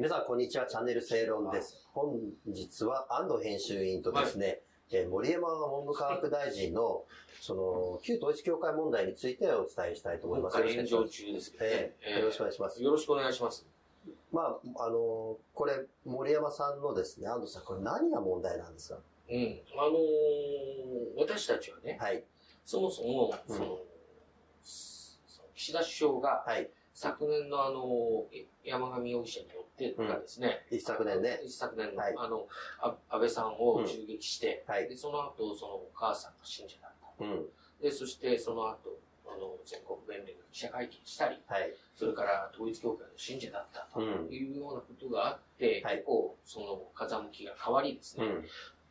皆さん、こんにちは。チャンネル正論です。本日は安藤編集員とですね、えー森山文部科学大臣の、その、旧統一教会問題についてお伝えしたいと思います。今回炎上よろしく中ですけどねえ。えよろしくお願いしますよろしくお願いします。まあ、あの、これ、森山さんのですね、安藤さん、これ何が問題なんですか？うん。あのー私たちはね、はい。そもそも、うんその、その岸田首相が、はい。昨年のあの、え山上容疑者によってがですね、一昨年ね。一昨年の、はいあの、あ安倍さんを襲撃して、はいで、その後、そのお母さんが信者だった。うん。で、そしてその後、あの、全国弁連が記者会見したり、はい。それから統一教会の信者だったとうん。いうようなことがあって、はい結構、その風向きが変わりですね、うん。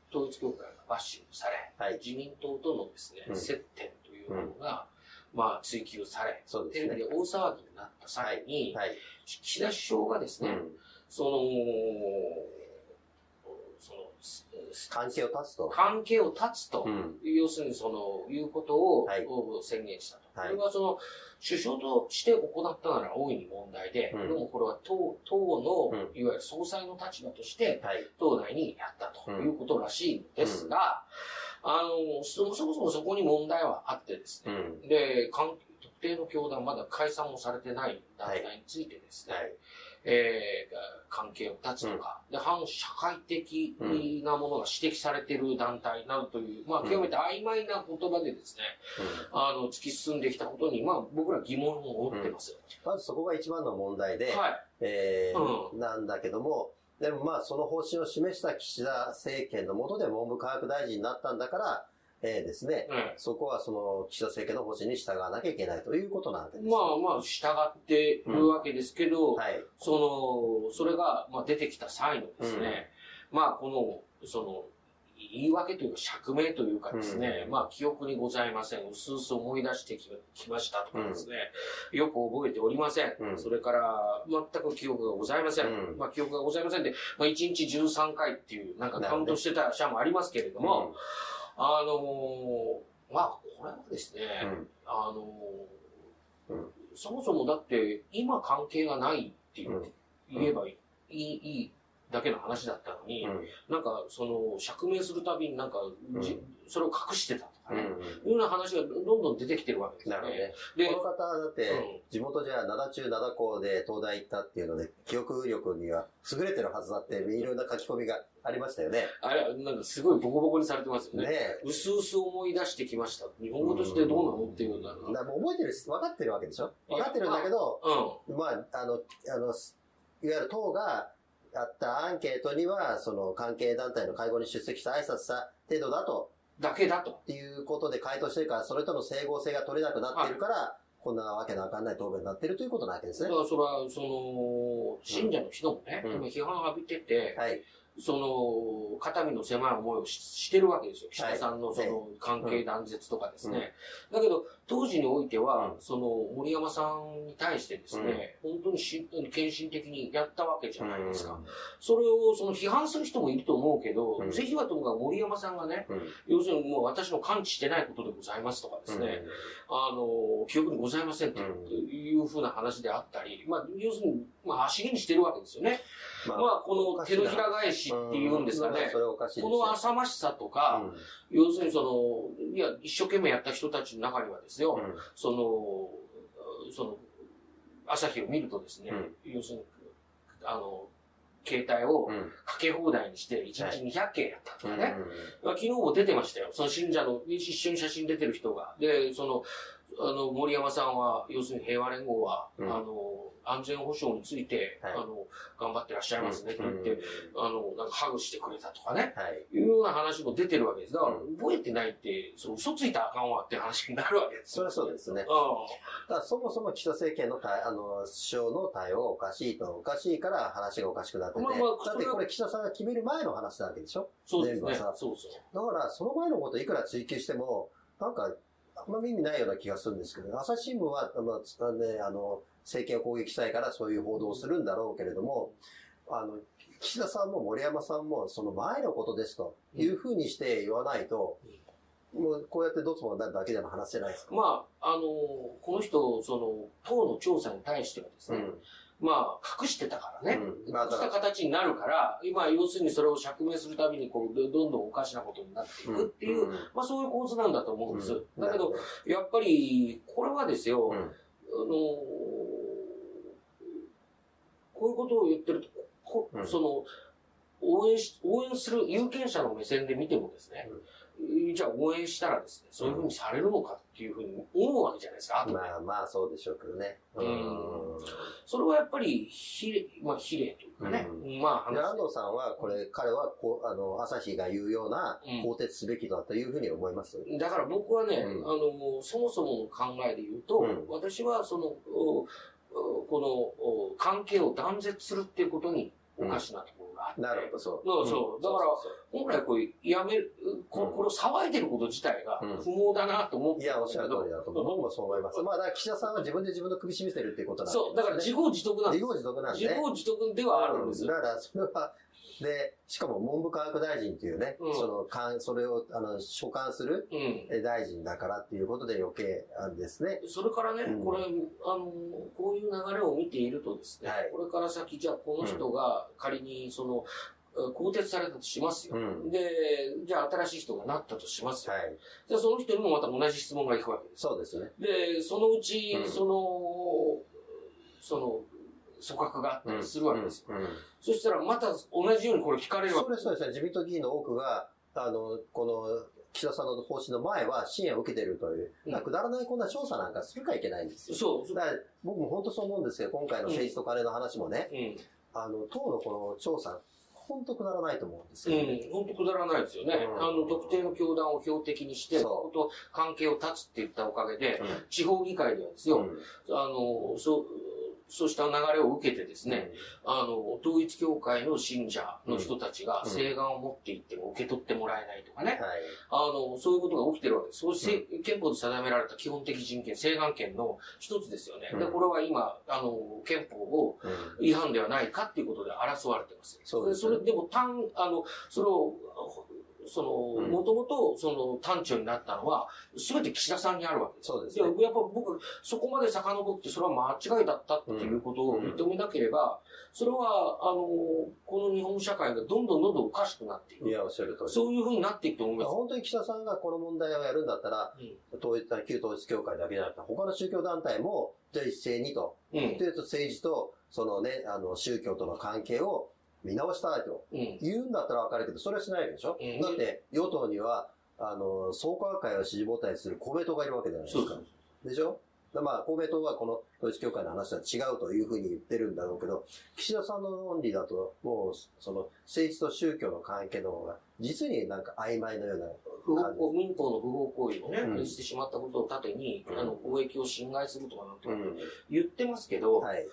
統一教会がバッシングされ、はい。自民党とのですね、うん接点というものが、まあ、追及され、そうですね。テレビで大騒ぎになった際に、はい。岸田首相がですね、うん。その、その、す関係を断つと。関係を断つと、うん。要するにその、いうことを、はい宣言したと。はいこれはその、首相として行ったなら大いに問題で、うんでもこれは党、党の、うんいわゆる総裁の立場として、はい。党内にやったとうんいうことらしいんですが、あの、そもそもそこに問題はあってですね、うん。で、関特定の教団、まだ解散もされてない団体についてですね、はい。えー関係を断つとか、で、反社会的なものが指摘されている団体などという、まあ、極めて曖昧な言葉でですね、あの、突き進んできたことに、まあ、僕ら疑問を持ってます。まずそこが一番の問題で、はい。えーうなんだけども、でもまあその方針を示した岸田政権の下で文部科学大臣になったんだから、えーですね、うんそこはその岸田政権の方針に従わなきゃいけないということなわけです。まあまあ、従ってるわけですけど、はい。その、それが、まあ、出てきた際のですね、まあ、この、その、言い訳というか釈明というかですね、うん。まあ記憶にございません。うすうす思い出してききましたとかですね、よく覚えておりません。うん。それから、全く記憶がございません。うん。まあ記憶がございませんで、まあ1日13回っていう、なんかカウントしてた社もありますけれども、あのーまあこれはですね、うん。あのーうんそもそもだって今関係がないっていう、うん。言えばいい、いいだけの話だったのに、うんなんかその釈明するたびになんか、じうんそれを隠してたとかね、うんうんいうような話がどんどん出てきてるわけですよね。なるほどね。でこの方だっうんて、地元じゃ灘中灘校で東大行ったっていうので、記憶力には優れてるはずだって、いろんな書き込みがありましたよね。あれ、なんかすごいボコボコにされてますよね。ねうすうす思い出してきました。日本語としてどうなのっていうような。もう覚えてるし、分かってるわけでしょ？分かってるんだけど、うん。まあ、あの、あの、すいわゆる党がやったアンケートには、その関係団体の会合に出席した挨拶した程度だと、だけだと。っていうことで回答してるから、それとの整合性が取れなくなってるから、こんなわけのわかんない答弁になってるということなわけですね。だからそれは、その、信者の人もね、うん今批判を浴びてて、はい。その、肩身の狭い思いをししてるわけですよ。岸はい田さんのその関係断絶とかですね。うんだけど、当時においては、うんその、森山さんに対してですね、本当にし献身的にやったわけじゃないですか。それを、その批判する人もいると思うけど、うんぜひはともかく森山さんがね、うん。うん。要するにもう私の感知してないことでございますとかですね、あの、記憶にございませんとうんいうふうな話であったり、まあ、要するに、まあ、足毛にしてるわけですよね。ままあ、この手のひら返しっていうんですかねこよの浅ましさとか、要するにその、いや、一生懸命やった人たちの中にはですよ、うんその、その、朝日を見るとですね、うん要するに、あの、携帯を。かけ放題にして、1日200件やったとかね。昨日も出てましたよ。その信者の、一緒に写真出てる人が。で、その、あの、森山さんは、要するに平和連合は、うんあの、安全保障について、はいあの、頑張ってらっしゃいますねって言って、うんあの、なんかハグしてくれたとかね。はい。いうような話も出てるわけです。だから、う覚えてないって、そう、嘘ついたらあかんわって話になるわけですそれはそうですね。うだからそもそも岸田政権の対、あの、首相の対応がおかしいと、おかしいから話がおかしくなってて、まあまあだってこれ岸田さんが決める前の話なわけでしょ？ん。そうですね。そうそう。だから、その前のこといくら追求しても、なんか、あんまり意味ないような気がするんですけど、朝日新聞は、まあ、ね、あの、政権を攻撃したいからそういう報道をするんだろうけれども、あの、岸田さんも森山さんも、その前のことですというふうにして言わないと、もうこうやってどつもなるだけじゃ話せないですか？まあ、あの、この人、その、党の調査に対してはですね、うん。まあ、隠してたからね。うんまあ隠した形になるから、今、要するにそれを釈明するたびに、こう、どどんどんおかしなことになっていくっていう、うんまあそういう構図なんだと思うんです。うんだけど、やっぱり、これはですよ、うんあの、こういうことを言ってると、こうんその、応援し、応援する有権者の目線で見てもですね、じゃあ応援したらですね、そういうふうにされるのかっていうふうに思うわけじゃないですか、後で。まあまあそうでしょうけどね。うんそれはやっぱり、比例、まあ比例というかね、まあで話安藤さんは、これ、彼はこう、あの、朝日が言うようなうん、更迭すべきだというふうに思います。だから僕はね、うん。あの、そもそもの考えで言うと、うん。私はその、このお関係を断絶するっていうことにおかしなとがあって、なるほど、そう。そうそうんだから本来こうやめる、こうんこれを騒いでること自体がうん不毛だなと思っていや、おっしゃる通りだと思う。僕もそう思います。まあ、だから岸田さんは自分で自分の首絞めてるっていうことなんでそう、だから自業自得なんです。自業自得なんでね。自業自得ではあるんです。だから、それは、で、しかも文部科学大臣っていうね、うんその、かんそれを、あの、所管する大臣だからっていうことで余計ですね。それからね、うんこれ、あの、こういう流れを見ているとですね、はいこれから先、じゃあこの人が仮に、その、更迭されたとしますよ。うん。で、じゃあ新しい人がなったとしますよ。はい。じゃあその人にもまた同じ質問がいくわけです。そうですね。で、そのうち、うんその、その、組閣があったりするわけですよ。うん。うんそしたらまた同じようにこれ聞かれるわけそうです、そうですね。自民党議員の多くが、あの、この、岸田さんの方針の前は支援を受けているという、うんだからくだらないこんな調査なんかするかいけないんですよ。そう。だから僕も本当そう思うんですけど、今回の政治と金の話もね、うん。あの、党のこの調査、本当くだらないと思うんですうよね。ん、本当くだらないですよね。うんあの、特定の教団を標的にして、そうここと関係を断つって言ったおかげで、うん地方議会ではですよ、うんあの、そう、そうした流れを受けてですね、あの、統一教会の信者の人たちがうん請願を持っていっても受け取ってもらえないとかね、はい。あの、そういうことが起きてるわけです。そうして、憲法で定められた基本的人権、請願権の一つですよね。で、うんこれは今、あの、憲法をうん違反ではないかっていうことで争われてます。それでも単、あの、それを、その、うんもともと、その、単調になったのは、すべて岸田さんにあるわけです。そうですね。でやっぱ僕、そこまで遡って、それは間違いだったっていうことを認めなければ、それは、あの、この日本社会がどんどんどんどんおかしくなっていく。いや、おっしゃる通り。そういうふうになっていくと思います。本当に岸田さんがこの問題をやるんだったら、統一旧統一教会だけじゃなくて、他の宗教団体も、じゃあ一斉にと、うん。うんというと政治と、そのね、あの、宗教との関係を見直したいとうん。言うんだったらわかるけど、それはしないでしょ、うんだって、与党には、あの、創価学会を支持母体する公明党がいるわけじゃないですか。でしょ？だまあ、公明党はこの統一教会の話は違うというふうに言ってるんだろうけど、岸田さんの論理だと、もう、その、政治と宗教の関係の方が、実になんか曖昧のような民法の不法行為をね、うんしてしまったことを盾に、うんあの、公益を侵害するとかなんてうん。言ってますけど、はい。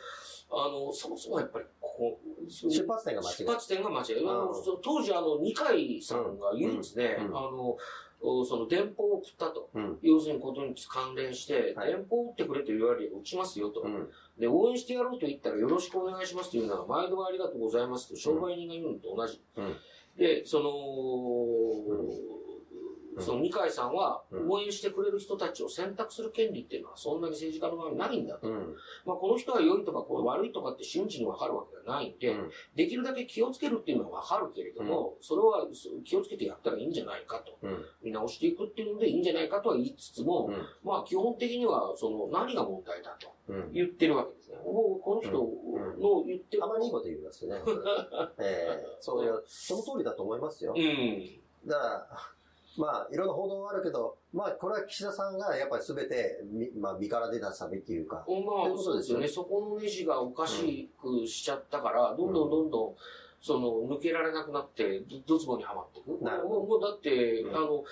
あの、そもそもやっぱり、ここ、出発点が間違い出。発点が間違い。当時、あの、二階さんが唯うんうんあの、おその電報を送ったと。うん。要するにことに関連して、はい電報を打ってくれと言われれば打ちますよと。うん。で、応援してやろうと言ったらよろしくお願いしますというのは、毎度ありがとうございますと商売人が言うのと同じ。うんで、その、うんその二階さんはうん応援してくれる人たちを選択する権利っていうのはそんなに政治家の場合ないんだと。うん。まあ、この人は良いとかこう悪いとかって瞬時に分かるわけがないんで、うんできるだけ気をつけるっていうのは分かるけれども、それは気をつけてやったらいいんじゃないかと。うん。見直していくっていうのでいいんじゃないかとは言いつつも、うんまあ基本的にはその何が問題だとうん。言ってるわけですね。もうこの人の言ってるたまにいいこと言いますね。ええそういう、その通りだと思いますよ。うん。だから、まあ、いろんな報道はあるけど、まあ、これは岸田さんがやっぱり全て、みまあ、身から出たサビっていうか、まあそうですよね。そこのネジがおかしくしちゃったから、どんどんどんどん、その、抜けられなくなって、どドツボにはまっていく。なるほどもう、もうだって、うんあの、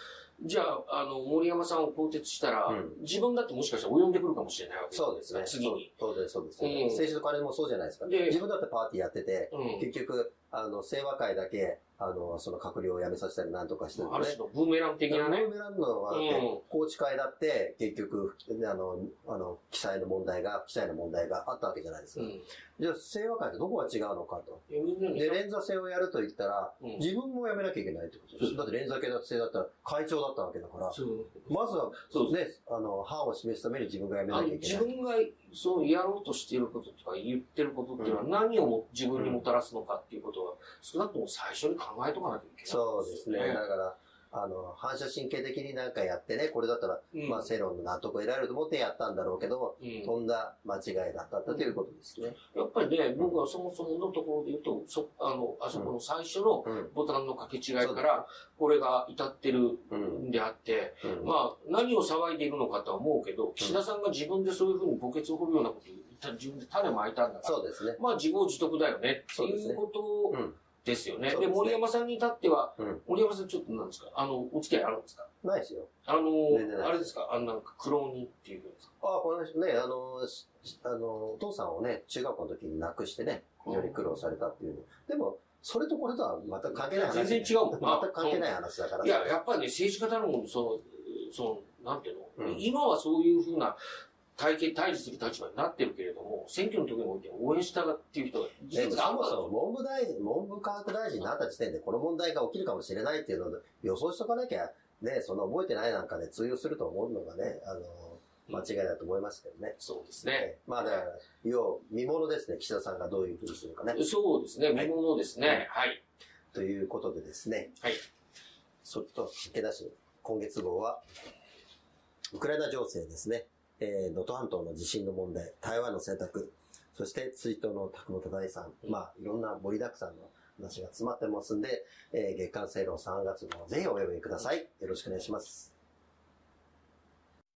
じゃあ、あの、森山さんを更迭したら、うん自分だってもしかしたら及んでくるかもしれないわけそうですね。次に。そうそうです、そうです。うん政治と金もそうじゃないですか。で自分だってパーティーやってて、うん。結局、あの、清和会だけ、あの、その閣僚を辞めさせたりなんとかしてるある種のブーメラン的なね。ブーメランのは宏池会だって、結局、あの、あの、記載の問題が、記載の問題があったわけじゃないですか。うん。じゃあ、清和会とどこが違うのかと。で、連座制をやると言ったら、うん自分も辞めなきゃいけないってことです。だって連座系だ制だったら、会長だったわけだから、まずは、ね、あの、範を示すために自分がやめなきゃいけない。自分がそうやろうとしていることとか言ってることっていうのは何をも自分にもたらすのかっていうことは少なくとも最初に考えとかなきゃいけないそうですね。だから、あの、反射神経的になんかやってね、これだったら、うんまあ、世論の納得を得られると思ってやったんだろうけど、うんとんだ間違いだったということですね。やっぱりね、僕はそもそものところで言うと、そ、あの、あそこの最初のうん。ボタンの掛け違いから、これが至ってるうん。んであって、うん。まあ、何を騒いでいるのかとは思うけど、岸田さんが自分でそういうふうに墓穴を掘るようなことを言った自分で種まいたんだから、そうですね。まあ自業自得だよねっていうことうん。ですよね。でね森山さんに至っては、うん森山さんちょっとなんですか、あの、お付き合いあるんですか？ないですよ。あのあれですか、あのなんか、苦労人っていうんですか？ああ、この人ね、あの、しあの、お父さんをね、中学校の時に亡くしてね、非常に苦労されたっていうの。でも、それとこれとは全く関係ない話。全然違うもんな 全く関係ない話だから。いや、やっぱりね、政治家たるもの、その、その、なんていうの、うん今はそういうふうな対決、対峙する立場になってるけれども、選挙の時において応援したがっていう人がそもそも文部大臣、文部科学大臣になった時点でこの問題が起きるかもしれないっていうので予想しとかなきゃ、ね、その覚えてないなんかで通用すると思うのがね、あの、間違いだと思いますけどね。そうですね。えまあだから、要、見物ですね、岸田さんがどういうふうにするかね。そうですね、見物ですね。はい。ということでですね、はい。そっと駆け出し、今月号は、ウクライナ情勢ですね、えー、能登半島の地震の問題、台湾の選択、そして追悼の宅本大さん、まあ、いろんな盛りだくさんの話が詰まってますんで、えー、月刊正論3月号、ぜひお読みください。よろしくお願いします。